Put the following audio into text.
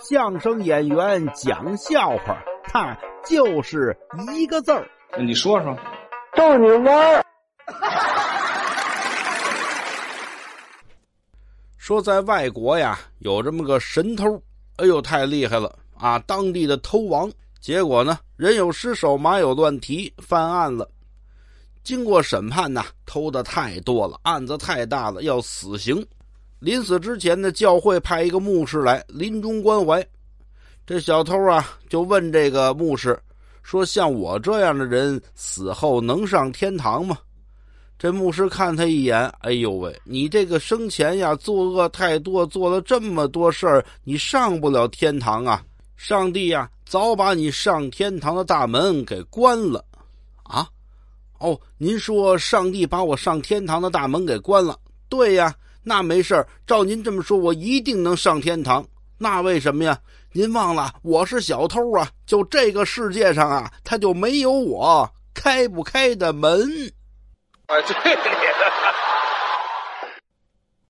相声演员讲笑话，他就是一个字儿。你说说，逗你玩儿。说在外国呀，有这么个神偷，哎呦，太厉害了啊！当地的偷王，结果呢，人有失手，马有乱蹄，犯案了。经过审判呐，偷的太多了，案子太大了，要死刑。临死之前呢，教会派一个牧师来临终关怀。这小偷啊，就问这个牧师说：“像我这样的人，死后能上天堂吗？”这牧师看他一眼，哎呦喂，你这个生前呀，作恶太多，做了这么多事儿，你上不了天堂啊！上帝呀，早把你上天堂的大门给关了，啊？哦，您说上帝把我上天堂的大门给关了？对呀，那没事照您这么说，我一定能上天堂。那为什么呀？您忘了我是小偷啊？就这个世界上啊，他就没有我开不开的门。哎，对你的。